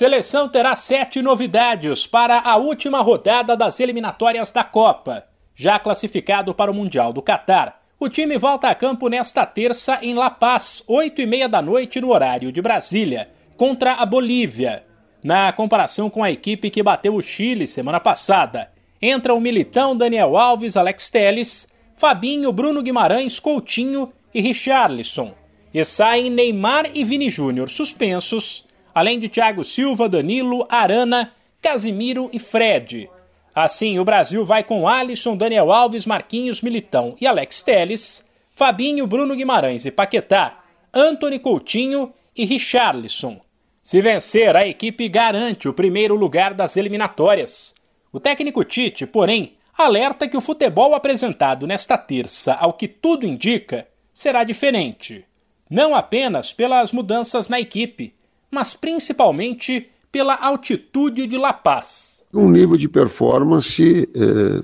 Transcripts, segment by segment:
Seleção terá sete novidades para a última rodada das eliminatórias da Copa. Já classificado para o Mundial do Catar, o time volta a campo nesta terça em La Paz, oito e meia da noite no horário de Brasília, contra a Bolívia. Na comparação com a equipe que bateu o Chile semana passada, entra o Militão Daniel Alves, Alex Teles, Fabinho, Bruno Guimarães, Coutinho e Richarlison. E saem Neymar e Vini Júnior suspensos, além de Thiago Silva, Danilo, Arana, Casimiro e Fred. Assim, o Brasil vai com Alisson, Daniel Alves, Marquinhos, Militão e Alex Teles, Fabinho, Bruno Guimarães e Paquetá, Anthony Coutinho e Richarlison. Se vencer, a equipe garante o primeiro lugar das eliminatórias. O técnico Tite, porém, alerta que o futebol apresentado nesta terça, ao que tudo indica, será diferente. Não apenas pelas mudanças na equipe, mas principalmente pela altitude de La Paz. Um nível de performance eh,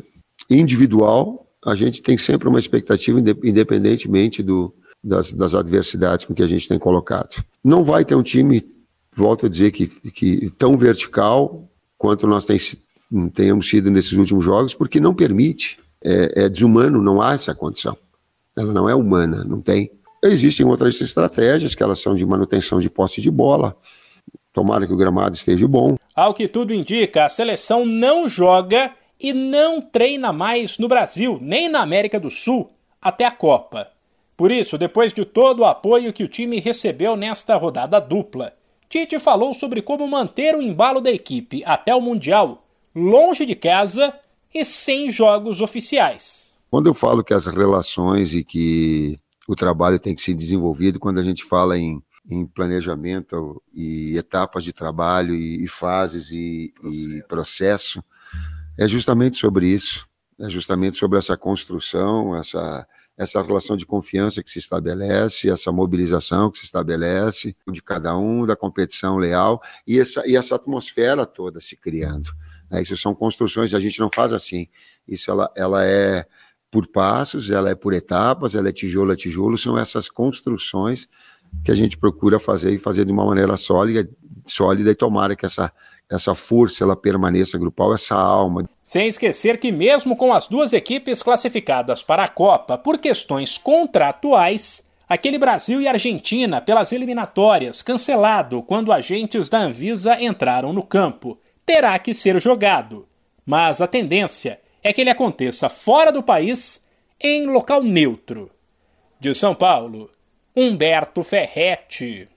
individual, a gente tem sempre uma expectativa, independentemente do, das, das adversidades com que a gente tem colocado. Não vai ter um time volto a dizer que, que tão vertical quanto nós tem, tenhamos sido nesses últimos jogos, porque não permite. É, é, desumano, não há essa condição. Ela não é humana, não tem. Existem outras estratégias que elas são de manutenção de posse de bola. Tomara que o gramado esteja bom. Ao que tudo indica, a seleção não joga e não treina mais no Brasil, nem na América do Sul, até a Copa. Por isso, depois de todo o apoio que o time recebeu nesta rodada dupla, Tite falou sobre como manter o embalo da equipe até o Mundial longe de casa e sem jogos oficiais. Quando eu falo que as relações e que o trabalho tem que ser desenvolvido, quando a gente fala em, em planejamento e etapas de trabalho e, e fases e processo. e processo, é justamente sobre isso. É justamente sobre essa construção, essa essa relação de confiança que se estabelece, essa mobilização que se estabelece de cada um, da competição leal e essa, e essa atmosfera toda se criando. Né? Isso são construções, a gente não faz assim. Isso ela, ela é por passos, ela é por etapas, ela é tijolo a tijolo, são essas construções que a gente procura fazer e fazer de uma maneira sólida, sólida e tomara que essa, essa força ela permaneça grupal, essa alma. Sem esquecer que, mesmo com as duas equipes classificadas para a Copa por questões contratuais, aquele Brasil e Argentina pelas eliminatórias cancelado quando agentes da Anvisa entraram no campo terá que ser jogado. Mas a tendência é que ele aconteça fora do país em local neutro. De São Paulo, Humberto Ferretti.